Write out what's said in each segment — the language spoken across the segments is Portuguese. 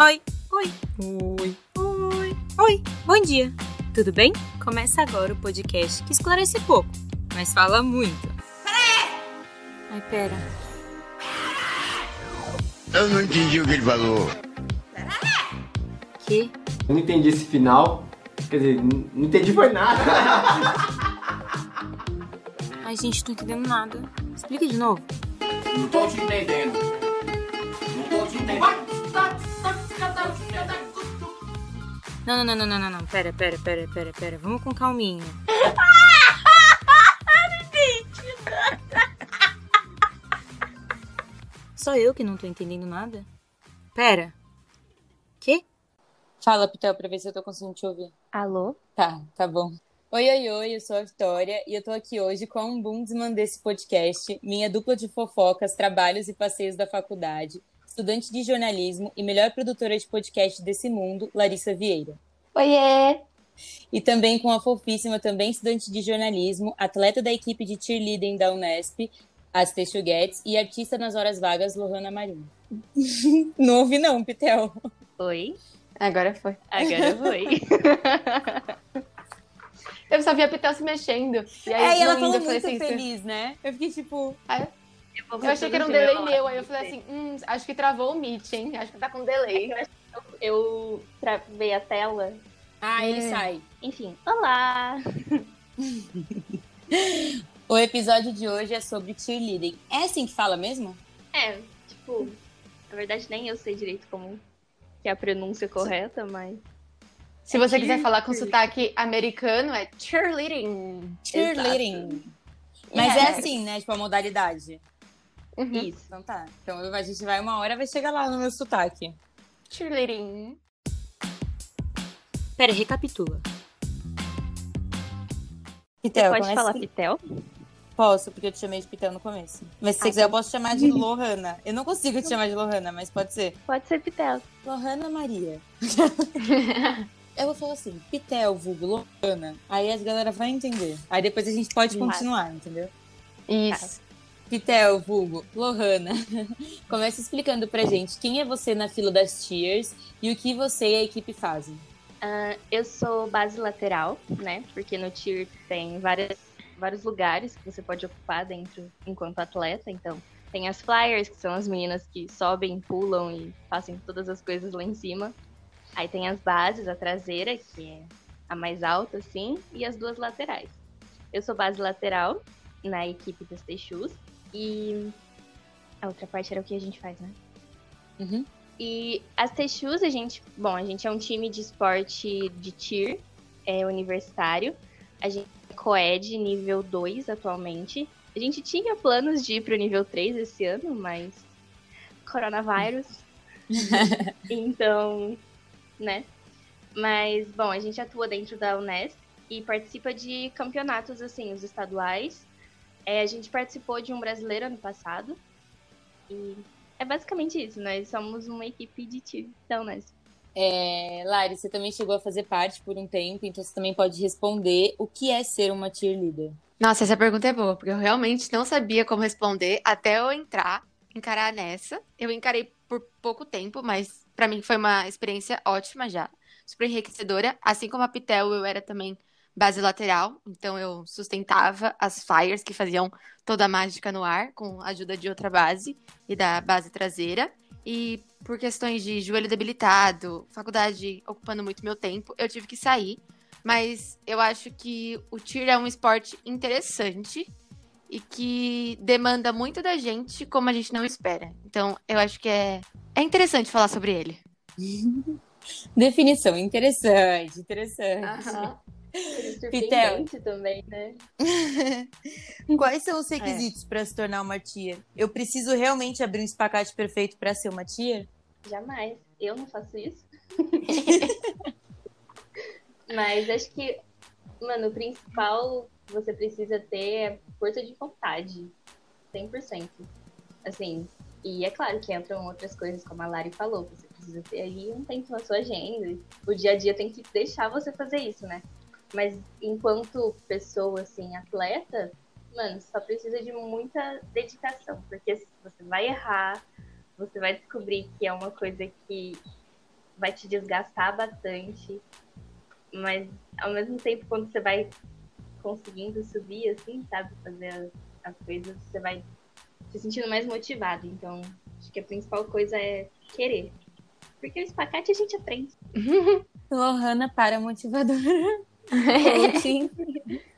Oi, oi, oi, oi, oi, bom dia. Tudo bem? Começa agora o podcast que esclarece pouco, mas fala muito. Ai, pera. Eu não entendi o que ele falou. Que? Eu não entendi esse final. Quer dizer, não entendi foi nada. Ai, gente, tô entendendo nada. Explica de novo. Não tô te entendendo. Não tô te entendendo. Não, não, não, não, não, não, não. Pera, pera, pera, pera, pera. Vamos com calminha. Só eu que não tô entendendo nada? Pera. Que? Fala, Pitel, pra ver se eu tô conseguindo te ouvir. Alô? Tá, tá bom. Oi, oi, oi, eu sou a Vitória e eu tô aqui hoje com a Ombudsman desse podcast, minha dupla de fofocas, trabalhos e passeios da faculdade, estudante de jornalismo e melhor produtora de podcast desse mundo, Larissa Vieira. Oiê! E também com a fofíssima, também estudante de jornalismo, atleta da equipe de cheerleading da Unesp, as Guedes, e artista nas horas vagas, Lohana Marinho. não ouvi não, Pitel. Oi? Agora foi. Agora foi. Eu só vi a Pitel se mexendo. E aí, É, e ela falou muito assim, feliz, né? Eu fiquei tipo... Eu achei que era um delay meu, aí eu falei assim, hum, acho que travou o Meet, hein? Acho que tá com delay. Eu travei a tela. Ah, ele É. sai. Enfim, olá! O episódio de hoje é sobre cheerleading. É assim que fala mesmo? É, tipo, na verdade nem eu sei direito como que é a pronúncia correta, mas. Se você quiser cheer- falar com sotaque americano, é cheerleading. Cheerleading. Mas é assim, né? Tipo, a modalidade. Uhum. Isso. Então tá. Então a gente vai uma hora, vai chegar lá no meu sotaque. Cheerleading. Pera, recapitula. Você Pitel, pode começa falar assim. Pitel? Posso, porque eu te chamei de Pitel no começo. Mas se você Ah, quiser, eu posso chamar de Lohana. Eu não consigo te chamar de Lohana, mas pode ser. Pode ser Pitel. Lohana Maria. Eu vou falar assim, Pitel, vulgo, Lohana. Aí as galera vai entender. Aí depois a gente pode continuar, entendeu? Isso. Pitel, vulgo, Lohana. Começa explicando pra gente quem é você na fila das Cheers e o que você e a equipe fazem. Ah, eu sou base lateral, né? Porque no tier tem várias, vários lugares que você pode ocupar dentro enquanto atleta. Então, tem as flyers, que são as meninas que sobem, pulam e fazem todas as coisas lá em cima. Aí tem as bases, a traseira, que é a mais alta, assim, e as duas laterais. Eu sou base lateral na equipe dos Teixus. E a outra parte era o que a gente faz, né? Uhum. E as Teixus, a gente, bom, a gente é um time de esporte de tir, é universitário. A gente é coed nível 2 atualmente. A gente tinha planos de ir pro nível 3 esse ano, mas coronavírus. então, né? Mas, bom, a gente atua dentro da Unesp e participa de campeonatos, assim, os estaduais. É, a gente participou de um brasileiro ano passado. E é basicamente isso, nós somos uma equipe de tir da Unesp. É, Lari, você também chegou a fazer parte por um tempo, então você também pode responder o que é ser uma cheerleader. Nossa, essa pergunta é boa, porque eu realmente não sabia como responder até eu entrar, encarar nessa. Eu encarei por pouco tempo, mas pra mim foi uma experiência ótima já, super enriquecedora. Assim como a Pitel, eu era também base lateral, então eu sustentava as fires que faziam toda a mágica no ar, com a ajuda de outra base e da base traseira. E por questões de joelho debilitado, faculdade ocupando muito meu tempo, eu tive que sair. Mas eu acho que o tiro é um esporte interessante e que demanda muito da gente como a gente não espera. Então, eu acho que é, é interessante falar sobre ele. Definição, interessante, interessante. Surpreendente também, né? Quais são os requisitos para se tornar uma tia? Eu preciso realmente abrir um espacate perfeito para ser uma tia? Jamais. Eu não faço isso. Mas acho que, mano, o principal que você precisa ter é força de vontade. 100%. Assim, e é claro que entram outras coisas, como a Lari falou, você precisa ter aí um tempo na sua agenda. O dia a dia tem que deixar você fazer isso, né? Mas enquanto pessoa, assim, atleta, mano, só precisa de muita dedicação, porque você vai errar, você vai descobrir que é uma coisa que vai te desgastar bastante. Mas ao mesmo tempo, quando você vai conseguindo subir, assim, sabe, fazer as, as coisas, você vai se sentindo mais motivado. Então, acho que a principal coisa é querer. Porque o espacate a gente aprende. Lohana para motivadora. Coaching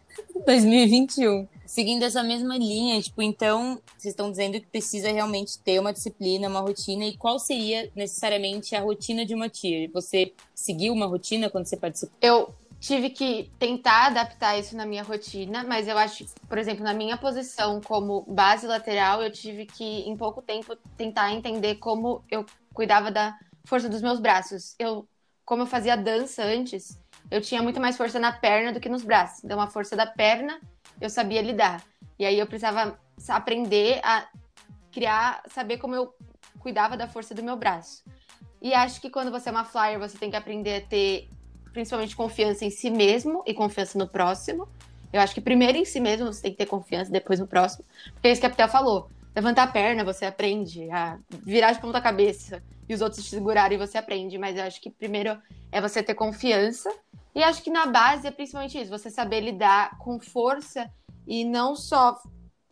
2021. Seguindo essa mesma linha, tipo, então, vocês estão dizendo que precisa realmente ter uma disciplina, uma rotina, e qual seria necessariamente a rotina de uma tia? Você seguiu uma rotina quando você participou? Eu tive que tentar adaptar isso na minha rotina, mas eu acho, por exemplo, na minha posição como base lateral, eu tive que, em pouco tempo, tentar entender como eu cuidava da força dos meus braços. Eu, como eu fazia dança antes, eu tinha muito mais força na perna do que nos braços. Então, a força da perna eu sabia lidar. E aí eu precisava aprender a criar, saber como eu cuidava da força do meu braço. E acho que quando você é uma flyer, você tem que aprender a ter principalmente confiança em si mesmo e confiança no próximo. Eu acho que primeiro em si mesmo você tem que ter confiança, depois no próximo. Porque é isso que a Pitel falou. Levantar a perna, você aprende. A virar de ponta cabeça e os outros te segurarem, você aprende. Mas eu acho que primeiro é você ter confiança e acho que na base é principalmente isso, você saber lidar com força e não só.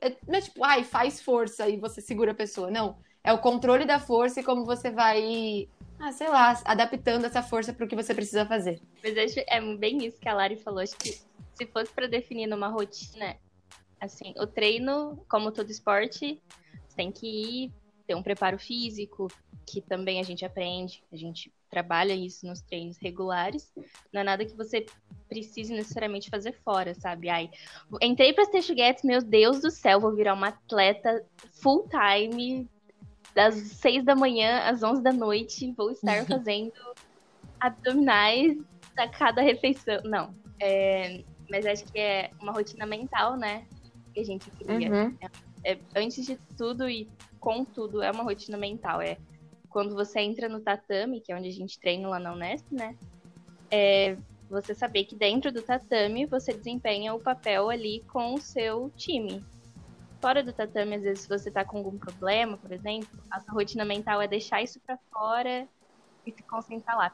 É, não é tipo, ai, faz força e você segura a pessoa. Não. É o controle da força e como você vai, ah, sei lá, adaptando essa força para o que você precisa fazer. Mas acho é bem isso que a Lari falou. Acho que se fosse para definir numa rotina, assim, o treino, como todo esporte, tem que ir, ter um preparo físico, que também a gente aprende, a gente trabalha isso nos treinos regulares. Não é nada que você precise necessariamente fazer fora, sabe? Ai, entrei para Stage Get, meu Deus do céu, vou virar uma atleta full time das 6 da manhã às 11 da noite, vou estar fazendo abdominais a cada refeição. Não, é, mas acho que é uma rotina mental, né? Que a gente cria. Uhum. É, é, antes de tudo e com tudo, é uma rotina mental. É quando você entra no tatame, que é onde a gente treina lá na Unesp, né? É você saber que dentro do tatame você desempenha o papel ali com o seu time. Fora do tatame, às vezes, se você tá com algum problema, por exemplo, a sua rotina mental é deixar isso para fora e se concentrar lá.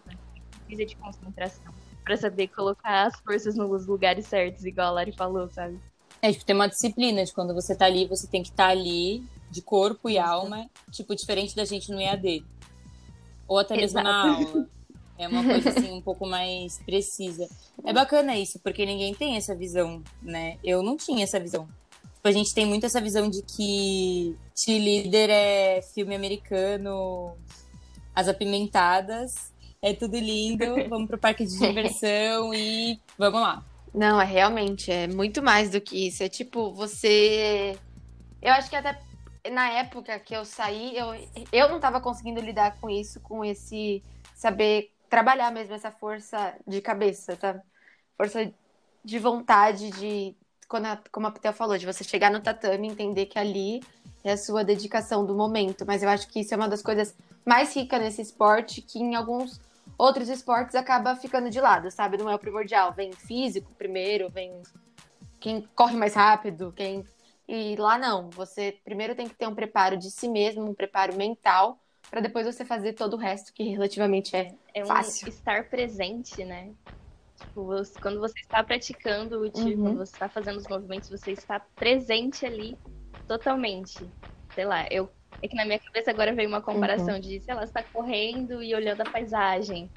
Precisa de concentração. para saber colocar as forças nos lugares certos, igual a Lari falou, sabe? É, tipo, tem uma disciplina de quando você tá ali, você tem que estar tá ali de corpo e alma, tipo, diferente da gente no EAD. Ou até mesmo Exato. na aula. É uma coisa assim um pouco mais precisa. É bacana isso, porque ninguém tem essa visão, né? Eu não tinha essa visão. Tipo, a gente tem muito essa visão de que cheerleader é filme americano, as apimentadas, é tudo lindo, vamos pro parque de diversão e vamos lá. Não, é realmente, é muito mais do que isso. É tipo, você. Eu acho que até na época que eu saí, eu, eu não estava conseguindo lidar com isso, com esse saber trabalhar mesmo essa força de cabeça, tá? Força de vontade de, quando a, como a Pitel falou, de você chegar no tatame e entender que ali é a sua dedicação do momento. Mas eu acho que isso é uma das coisas mais ricas nesse esporte, que em alguns outros esportes acaba ficando de lado, sabe? Não é o primordial. Vem físico primeiro, vem quem corre mais rápido, quem e lá não, você primeiro tem que ter um preparo de si mesmo, um preparo mental, para depois você fazer todo o resto que relativamente é, é fácil. Um estar presente, né? Tipo, quando você está praticando o tiro, uhum. quando você está fazendo os movimentos, você está presente ali totalmente. Sei lá, eu é que na minha cabeça agora veio uma comparação uhum. de, sei lá, você está correndo e olhando a paisagem.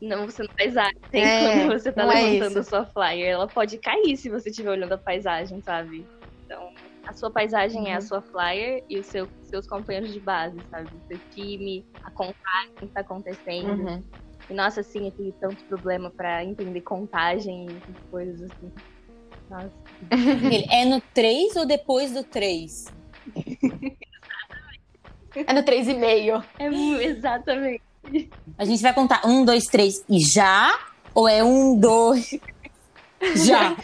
Não, você não faz arte. Tem é, quando você está é levantando é a sua flyer. Ela pode cair se você estiver olhando a paisagem, sabe? Então, a sua paisagem uhum. é a uhum. sua flyer e os seu, seus companheiros de base, sabe? O seu time, a contagem que está acontecendo. Uhum. E nossa, assim, eu tive tanto problema para entender contagem e coisas assim. Nossa. é no 3 ou depois do 3? é no 3,5. É exatamente. A gente vai contar 1, 2, 3 e já? Ou é 1, 2, já?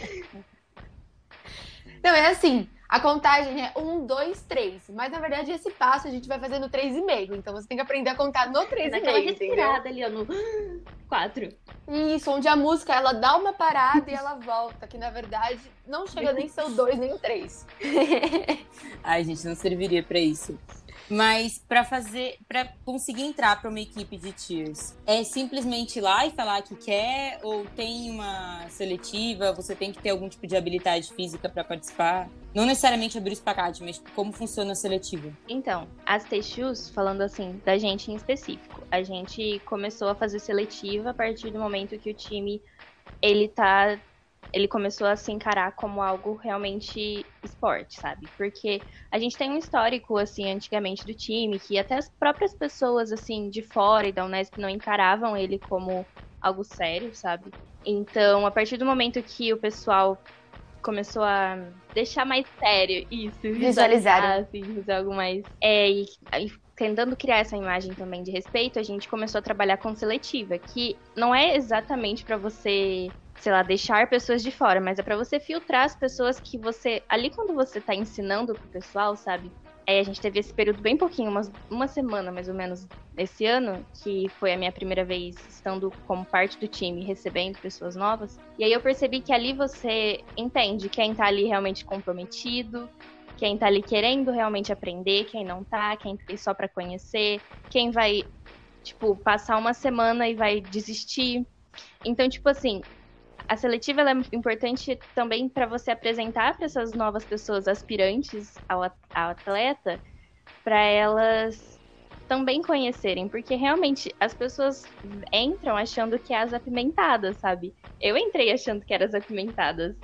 Não, é assim. A contagem é um, dois, três. Mas na verdade esse passo a gente vai fazer no três e meio. Então você tem que aprender a contar no três e meio. respirada ali, ó, no quatro. Isso, onde a música ela dá uma parada e ela volta. Que na verdade não chega nem ser o dois nem o três. Ai, gente, não serviria para isso. Mas para fazer, para conseguir entrar para uma equipe de tiers, é simplesmente ir lá e falar que quer ou tem uma seletiva, você tem que ter algum tipo de habilidade física para participar? Não necessariamente abrir o espacate, mas como funciona a seletiva? Então, as T-Shoes, falando assim, da gente em específico, a gente começou a fazer seletiva a partir do momento que o time ele tá ele começou a se encarar como algo realmente esporte, sabe? Porque a gente tem um histórico, assim, antigamente do time, que até as próprias pessoas, assim, de fora e da Unesp não encaravam ele como algo sério, sabe? Então, a partir do momento que o pessoal começou a deixar mais sério isso, Visualizar. assim, fazer algo mais. É, e, e tentando criar essa imagem também de respeito, a gente começou a trabalhar com seletiva, que não é exatamente para você sei lá, deixar pessoas de fora, mas é para você filtrar as pessoas que você. Ali quando você tá ensinando pro pessoal, sabe? Aí a gente teve esse período bem pouquinho, umas, uma semana mais ou menos esse ano, que foi a minha primeira vez estando como parte do time, recebendo pessoas novas. E aí eu percebi que ali você entende quem tá ali realmente comprometido, quem tá ali querendo realmente aprender, quem não tá, quem tá só para conhecer, quem vai, tipo, passar uma semana e vai desistir. Então, tipo assim, a seletiva é importante também para você apresentar para essas novas pessoas aspirantes ao, ao atleta, para elas também conhecerem, porque realmente as pessoas entram achando que é as apimentadas, sabe? Eu entrei achando que eram as apimentadas.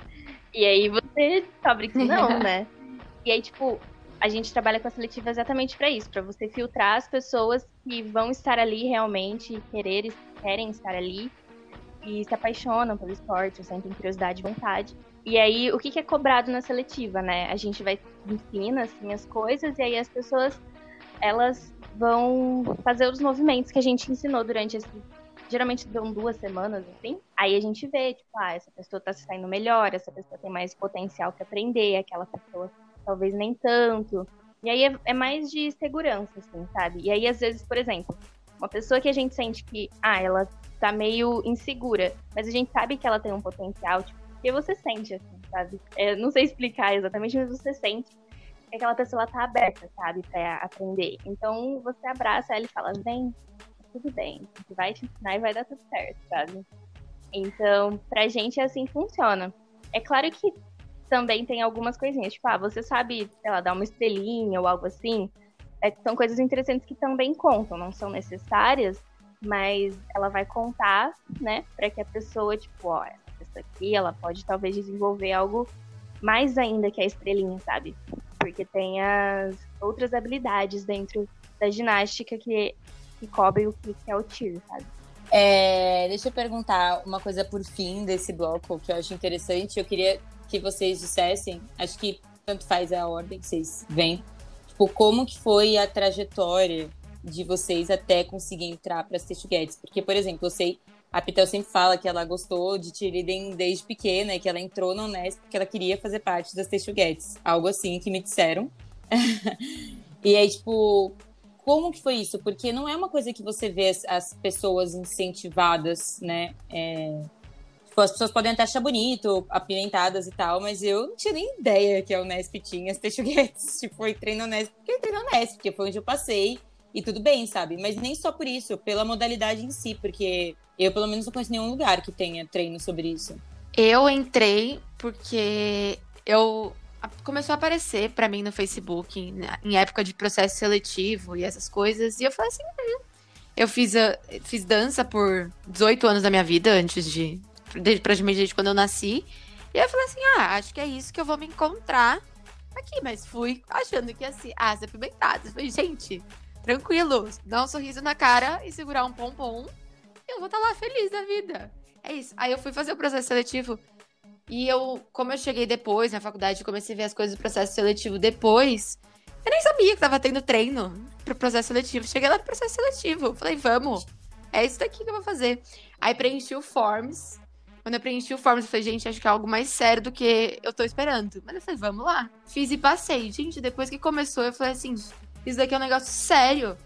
E aí você descobre que não, né? E aí, tipo, a gente trabalha com a seletiva exatamente para isso, para você filtrar as pessoas que vão estar ali realmente, querer, querem estar ali e se apaixonam pelo esporte, sentem curiosidade e vontade. E aí, o que, que é cobrado na seletiva, né? A gente vai ensina assim as coisas e aí as pessoas elas vão fazer os movimentos que a gente ensinou durante esse geralmente dão duas semanas, assim. Aí a gente vê, tipo, ah, essa pessoa tá se saindo melhor, essa pessoa tem mais potencial para aprender, aquela pessoa talvez nem tanto. E aí é, é, mais de segurança, assim, sabe? E aí, às vezes, por exemplo, uma pessoa que a gente sente que, ah, ela tá meio insegura. Mas a gente sabe que ela tem um potencial, tipo, porque você sente, assim, sabe? É, não sei explicar exatamente, mas você sente que aquela pessoa tá aberta, sabe, pra aprender. Então você abraça ela e fala, vem, tudo bem, a gente vai te ensinar e vai dar tudo certo, sabe? Então, pra gente é assim que funciona. É claro que também tem algumas coisinhas, tipo, ah, você sabe, sei lá, dar uma estrelinha ou algo assim. É, são coisas interessantes que também contam, não são necessárias, mas ela vai contar, né, para que a pessoa, tipo, ó, essa pessoa aqui, ela pode talvez desenvolver algo mais ainda que a estrelinha, sabe? Porque tem as outras habilidades dentro da ginástica que, que cobrem o que é o tiro, sabe? É, deixa eu perguntar uma coisa por fim desse bloco que eu acho interessante. Eu queria que vocês dissessem, acho que tanto faz a ordem que vocês vêm, tipo, como que foi a trajetória de vocês até conseguir entrar para as Guedes. Porque, por exemplo, eu sei, a Pitel sempre fala que ela gostou de Tiriden desde pequena que ela entrou no Unesp porque ela queria fazer parte das Guedes. Algo assim que me disseram. e aí, tipo, como que foi isso? Porque não é uma coisa que você vê as, as pessoas incentivadas, né? É... Tipo, as pessoas podem até achar bonito, apimentadas e tal, mas eu não tinha nem ideia que a Unesp tinha as Guedes. Tipo, eu entrei na Unesp porque eu entrei na Unesp, porque foi onde eu passei. E tudo bem, sabe? Mas nem só por isso, pela modalidade em si, porque eu, pelo menos, não conheço nenhum lugar que tenha treino sobre isso. Eu entrei porque eu começou a aparecer para mim no Facebook em, época de processo seletivo e essas coisas, e eu falei assim, hum. eu fiz, a, fiz dança por 18 anos da minha vida antes de, desde, praticamente desde quando eu nasci, e eu falei assim, ah, acho que é isso que eu vou me encontrar aqui, mas fui achando que assim, ah, apimentado. Eu falei, gente, tranquilo, dar um sorriso na cara e segurar um pompom. Eu vou estar tá lá feliz da vida. É isso. Aí eu fui fazer o processo seletivo. E eu, como eu cheguei depois na faculdade, comecei a ver as coisas do processo seletivo depois. Eu nem sabia que tava tendo treino pro processo seletivo. Cheguei lá no processo seletivo. Falei, vamos. É isso daqui que eu vou fazer. Aí preenchi o Forms. Quando eu preenchi o Forms, eu falei, gente, acho que é algo mais sério do que eu tô esperando. Mas eu falei, vamos lá. Fiz e passei. Gente, depois que começou, eu falei assim, isso daqui é um negócio sério.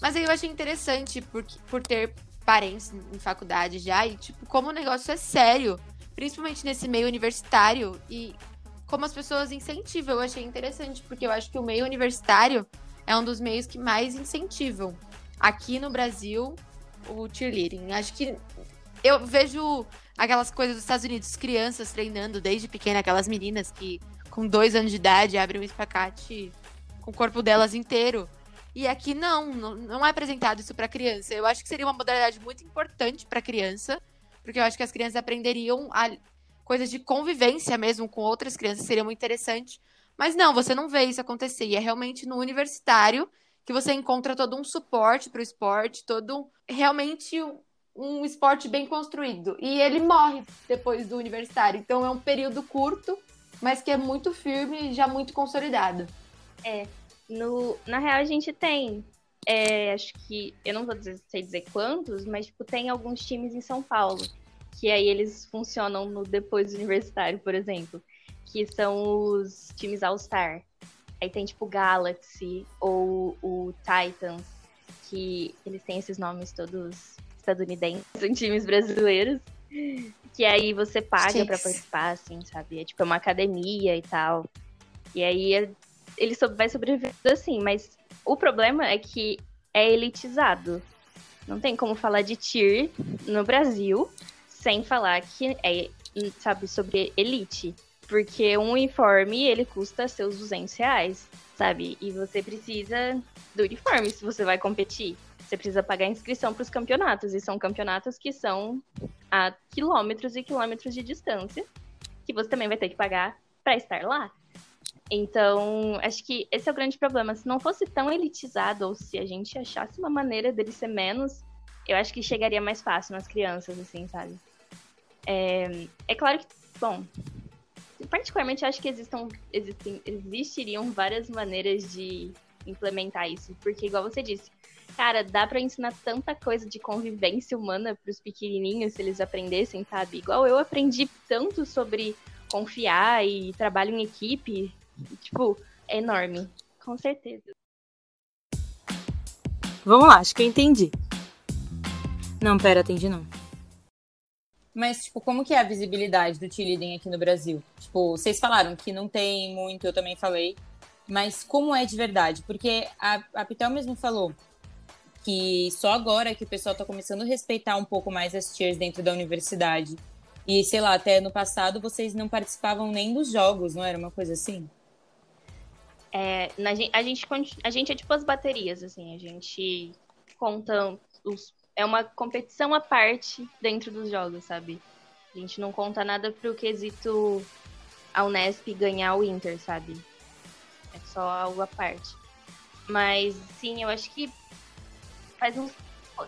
Mas aí eu achei interessante por, por ter parentes em faculdade já e, tipo, como o negócio é sério. Principalmente nesse meio universitário e como as pessoas incentivam. Eu achei interessante, porque eu acho que o meio universitário é um dos meios que mais incentivam aqui no Brasil o cheerleading. Acho que eu vejo aquelas coisas dos Estados Unidos, crianças treinando desde pequena, aquelas meninas que com dois anos de idade abrem um espacate com o corpo delas inteiro. E aqui não, não é apresentado isso para criança. Eu acho que seria uma modalidade muito importante para criança, porque eu acho que as crianças aprenderiam a, coisas de convivência mesmo com outras crianças, seria muito interessante. Mas não, você não vê isso acontecer. E é realmente no universitário que você encontra todo um suporte para o esporte, todo realmente um, esporte bem construído. E ele morre depois do universitário. Então é um período curto, mas que é muito firme e já muito consolidado. É, no, na real, a gente tem. É, acho que. Eu não vou dizer, sei dizer quantos, mas tipo, tem alguns times em São Paulo. Que aí eles funcionam no depois universitário, por exemplo. Que são os times All-Star. Aí tem tipo Galaxy ou o Titans, que eles têm esses nomes todos estadunidenses, são times brasileiros. Que aí você paga para participar, assim, sabe? É tipo é uma academia e tal. E aí é ele vai sobreviver assim, mas o problema é que é elitizado. Não tem como falar de tier no Brasil sem falar que é, sabe, sobre elite. Porque um uniforme, ele custa seus 200 reais, sabe? E você precisa do uniforme se você vai competir. Você precisa pagar inscrição para os campeonatos. E são campeonatos que são a quilômetros e quilômetros de distância. Que você também vai ter que pagar para estar lá. Então, acho que esse é o grande problema. Se não fosse tão elitizado, ou se a gente achasse uma maneira dele ser menos, eu acho que chegaria mais fácil nas crianças, assim, sabe? É, é claro que, bom, particularmente acho que existam, existem, existiriam várias maneiras de implementar isso. Porque, igual você disse, cara, dá para ensinar tanta coisa de convivência humana para os pequenininhos se eles aprendessem, sabe? Igual eu aprendi tanto sobre confiar e trabalho em equipe Tipo, é enorme. Com certeza. Vamos lá, acho que eu entendi. Não, pera, entendi não. Mas, tipo, como que é a visibilidade do cheerleading aqui no Brasil? Tipo, vocês falaram que não tem muito, eu também falei. Mas como é de verdade? Porque a, a Pitel mesmo falou que só agora que o pessoal tá começando a respeitar um pouco mais as cheers dentro da universidade. E, sei lá, até no passado vocês não participavam nem dos jogos, não era uma coisa assim? É, na, a, gente, a gente é tipo as baterias, assim, a gente conta os. É uma competição à parte dentro dos jogos, sabe? A gente não conta nada pro quesito a Unesp ganhar o Inter, sabe? É só algo à parte. Mas, sim, eu acho que faz uns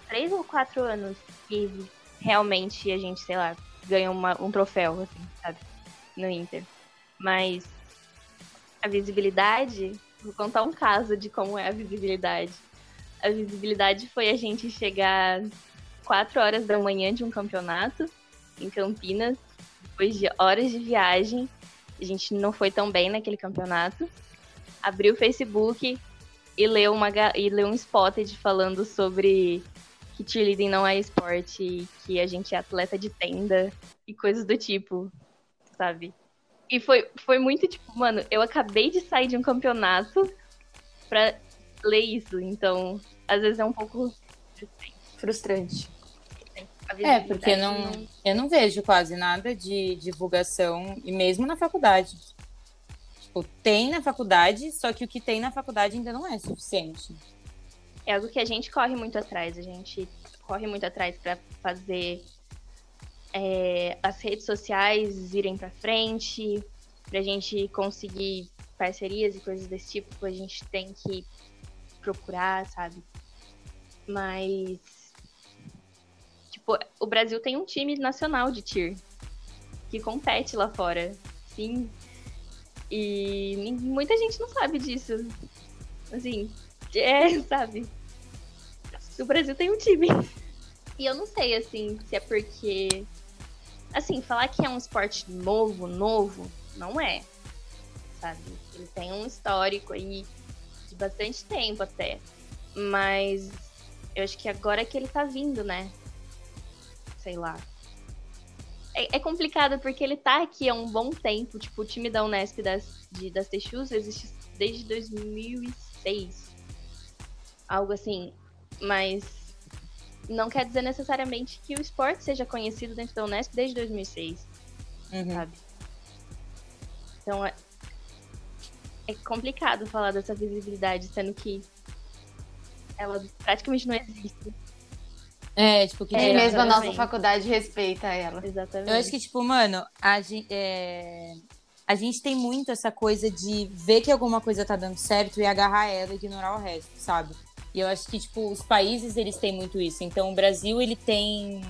três ou quatro anos que realmente a gente, sei lá, ganha uma, um troféu, assim, sabe? No Inter. Mas a visibilidade, vou contar um caso de como é a visibilidade. A visibilidade foi a gente chegar 4 horas da manhã de um campeonato em Campinas, depois de horas de viagem. A gente não foi tão bem naquele campeonato. Abriu o Facebook e leu, uma, e leu um spotted falando sobre que cheerleading não é esporte, que a gente é atleta de tenda e coisas do tipo, sabe? E foi, foi muito tipo, mano, eu acabei de sair de um campeonato pra ler isso. Então, às vezes é um pouco frustrante. É, porque não, eu não vejo quase nada de divulgação, e mesmo na faculdade. Tipo, tem na faculdade, só que o que tem na faculdade ainda não é suficiente. É algo que a gente corre muito atrás, a gente corre muito atrás para fazer é, as redes sociais irem para frente, para a gente conseguir parcerias e coisas desse tipo, a gente tem que procurar, sabe? Mas tipo, o Brasil tem um time nacional de tir que compete lá fora, sim. E muita gente não sabe disso. Assim, é, sabe? O Brasil tem um time. E eu não sei, assim, se é porque Assim, falar que é um esporte novo, novo, não é. Sabe? Ele tem um histórico aí de bastante tempo até. Mas eu acho que agora é que ele tá vindo, né? Sei lá. É, é complicado porque ele tá aqui há um bom tempo. Tipo, o time da Unesp das, de, das Texus existe desde 2006. algo assim. Mas não quer dizer necessariamente que o esporte seja conhecido dentro da Unesp desde 2006, Uhum. sabe? Então é, é complicado falar dessa visibilidade, sendo que ela praticamente não existe. É, tipo, que É, mesmo a nossa faculdade respeita ela. Exatamente. Eu acho que, tipo, mano, a gente, a gente tem muito essa coisa de ver que alguma coisa tá dando certo e agarrar ela e ignorar o resto, sabe? E eu acho que, tipo, os países, eles têm muito isso. Então, o Brasil, ele tem...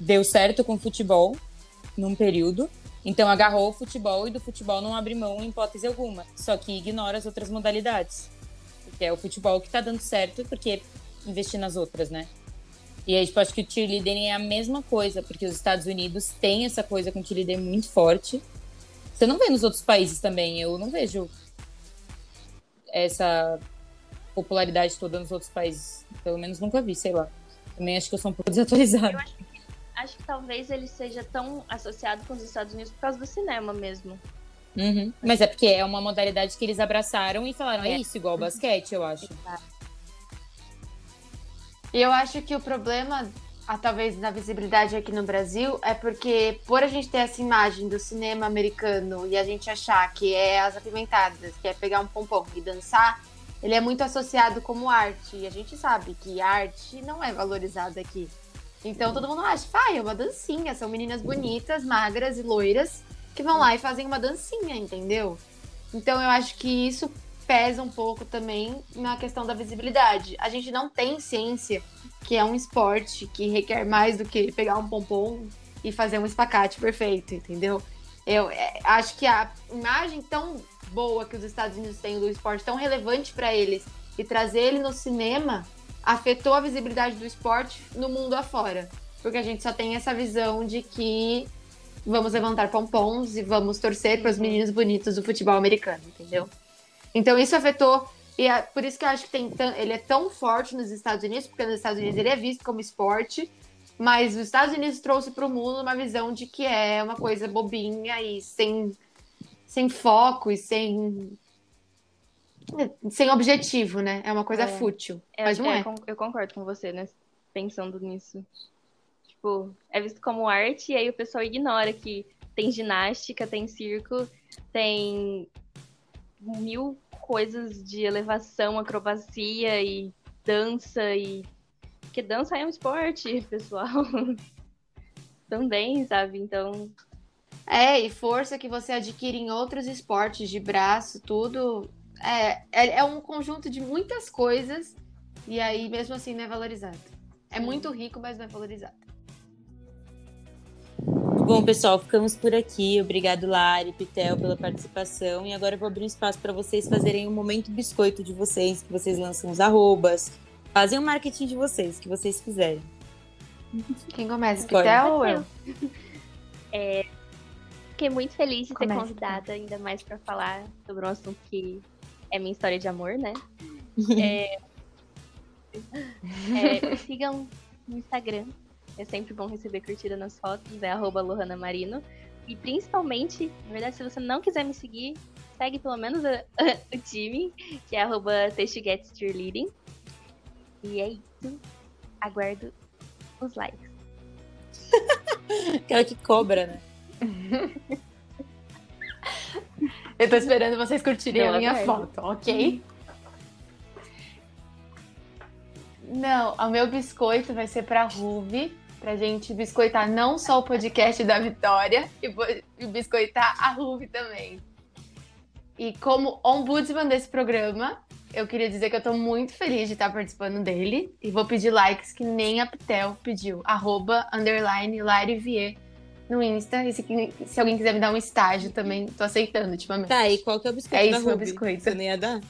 Deu certo com o futebol, num período. Então, agarrou o futebol e do futebol não abre mão em hipótese alguma. Só que ignora as outras modalidades. Porque é o futebol que tá dando certo, porque investir nas outras, né? E aí, tipo, acho que o cheerleading é a mesma coisa, porque os Estados Unidos têm essa coisa com o cheerleading muito forte. Você não vê nos outros países também, eu não vejo essa popularidade toda nos outros países. Pelo menos nunca vi, sei lá. Também acho que eu sou um pouco desatualizada. Acho que talvez ele seja tão associado com os Estados Unidos por causa do cinema mesmo. Uhum. Mas é porque é uma modalidade que eles abraçaram e falaram, é isso, igual o basquete, eu acho. E eu acho que o problema, ah, talvez na visibilidade aqui no Brasil, é porque por a gente ter essa imagem do cinema americano e a gente achar que é as apimentadas, que é pegar um pompom e dançar, ele é muito associado como arte. E a gente sabe que arte não é valorizada aqui. Então todo mundo acha, ah, é uma dancinha, são meninas bonitas, magras e loiras que vão lá e fazem uma dancinha, entendeu? Então eu acho que isso pesa um pouco também na questão da visibilidade. A gente não tem ciência que é um esporte que requer mais do que pegar um pompom e fazer um espacate perfeito, entendeu? Eu é, acho que a imagem tão boa que os Estados Unidos têm do esporte, tão relevante para eles, e trazer ele no cinema afetou a visibilidade do esporte no mundo afora. Porque a gente só tem essa visão de que vamos levantar pompons e vamos torcer para os meninos bonitos do futebol americano, entendeu? Então isso afetou e é por isso que eu acho que tem ele é tão forte nos Estados Unidos, porque nos Estados Unidos ele é visto como esporte, mas os Estados Unidos trouxe para o mundo uma visão de que é uma coisa bobinha e sem, sem foco e sem sem objetivo, né? É uma coisa É. fútil, Eu, mas não é, é. eu concordo com você, né? Pensando nisso. Tipo, é visto como arte e aí o pessoal ignora que tem ginástica, tem circo, tem mil coisas de elevação, acrobacia e dança e porque dança é um esporte, pessoal. Também, sabe? Então, É, e força que você adquire em outros esportes de braço, tudo. É, é, é um conjunto de muitas coisas e aí mesmo assim não é valorizado. É muito rico, mas não é valorizado. Bom, pessoal, ficamos por aqui. Obrigado, Lari, Pitel, pela participação. E agora eu vou abrir um espaço para vocês fazerem um momento biscoito de vocês, que vocês lançam os arrobas, fazem o marketing de vocês, que vocês quiserem. Quem começa. Pitel ou eu? Fiquei muito feliz de ser Começa, convidada, ainda mais pra falar sobre um assunto que é minha história de amor, né? É, é, me sigam no Instagram. É sempre bom receber curtida nas fotos, é arroba Lohana Marino. E principalmente, na verdade, se você não quiser me seguir, segue pelo menos a- o time, que é arroba Cheerleading. E é isso. Aguardo os likes. Aquela que cobra, né? Eu tô esperando vocês curtirem a minha foto, ok? Não, o meu biscoito vai ser pra Ruve, pra gente biscoitar não só o podcast da Vitória, e biscoitar a Ruve também. E como ombudsman desse programa, eu queria dizer que eu tô muito feliz de estar participando dele. E vou pedir likes que nem a Pitel pediu. Arroba, underline, Larivier no Insta. E se, se alguém quiser me dar um estágio também, tô aceitando ultimamente. Tá, e qual que é o biscoito É da isso, meu Ruby? biscoito. Você não ia dar?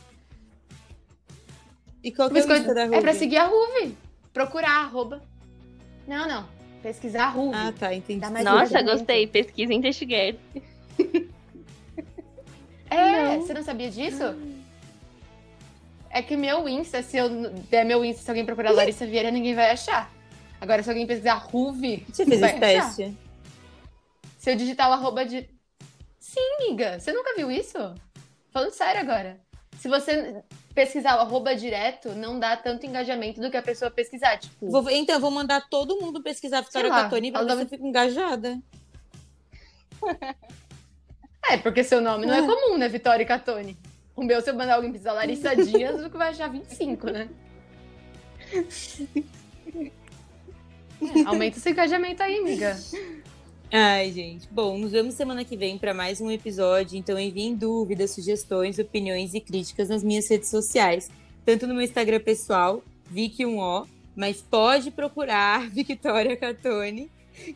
E qual O que é o biscoito biscoito da Ruby? é pra seguir a Ruve. Procurar, arroba. Não, não. Pesquisar a Ruve. Ah, tá, entendi. Nossa, gostei. Pesquisa em Textgets. É, você não sabia disso? É que meu Insta, se eu der meu Insta, se alguém procurar Larissa Vieira, ninguém vai achar. Agora, se alguém pesquisar Ruve, Você fez vai esse achar. Se eu digitar o arroba de. Sim, amiga. Você nunca viu isso? Falando sério agora. Se você. pesquisar o arroba direto não dá tanto engajamento do que a pessoa pesquisar. Tipo, Vou- então, eu vou mandar todo mundo pesquisar Vitória lá, Catoni pra ver se eu fico engajada. é, porque seu nome não é comum, né, Vitória Catone? O meu, se eu mandar alguém pesquisar Larissa Dias, o que vai achar 25, né? É, aumenta esse engajamento aí, amiga. Ai, gente. Bom, nos vemos semana que vem para mais um episódio. Então enviem dúvidas, sugestões, opiniões e críticas nas minhas redes sociais. Tanto no meu Instagram pessoal, Vicky1O, mas pode procurar Victoria Catone,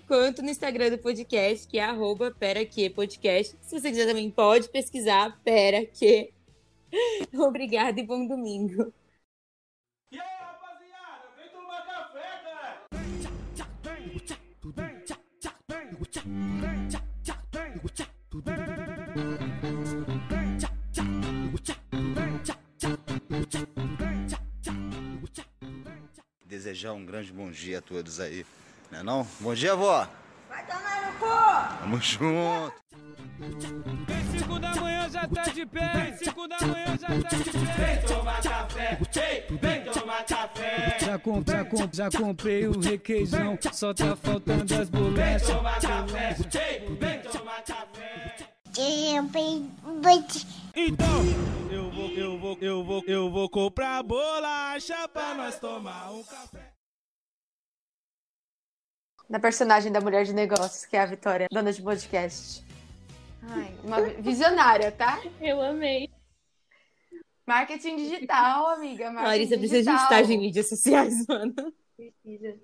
quanto no Instagram do podcast, que é arroba Podcast. Se você quiser também pode pesquisar Pera Que. Obrigada e bom domingo. Desejar um grande bom dia a todos aí, né não? Bom dia, vó! Vai tomar no cu! Tamo junto! Em cinco da manhã já tá de pé, em cinco da manhã já tá de pé. Vem tomar café, vem, vem. Já, com, já, com, já comprei o requeijão, só tá faltando as bolachas. Vem tomar café, vem, vem tomar café. Então, eu vou, eu vou, eu vou, eu vou comprar bolacha pra nós tomar um café. Da personagem da mulher de negócios, que é a Vitória, dona de podcast. Ai, uma visionária, tá? Eu amei. Marketing digital, amiga. Marketing Larissa precisa de estágio em mídias sociais, mano. Precisa.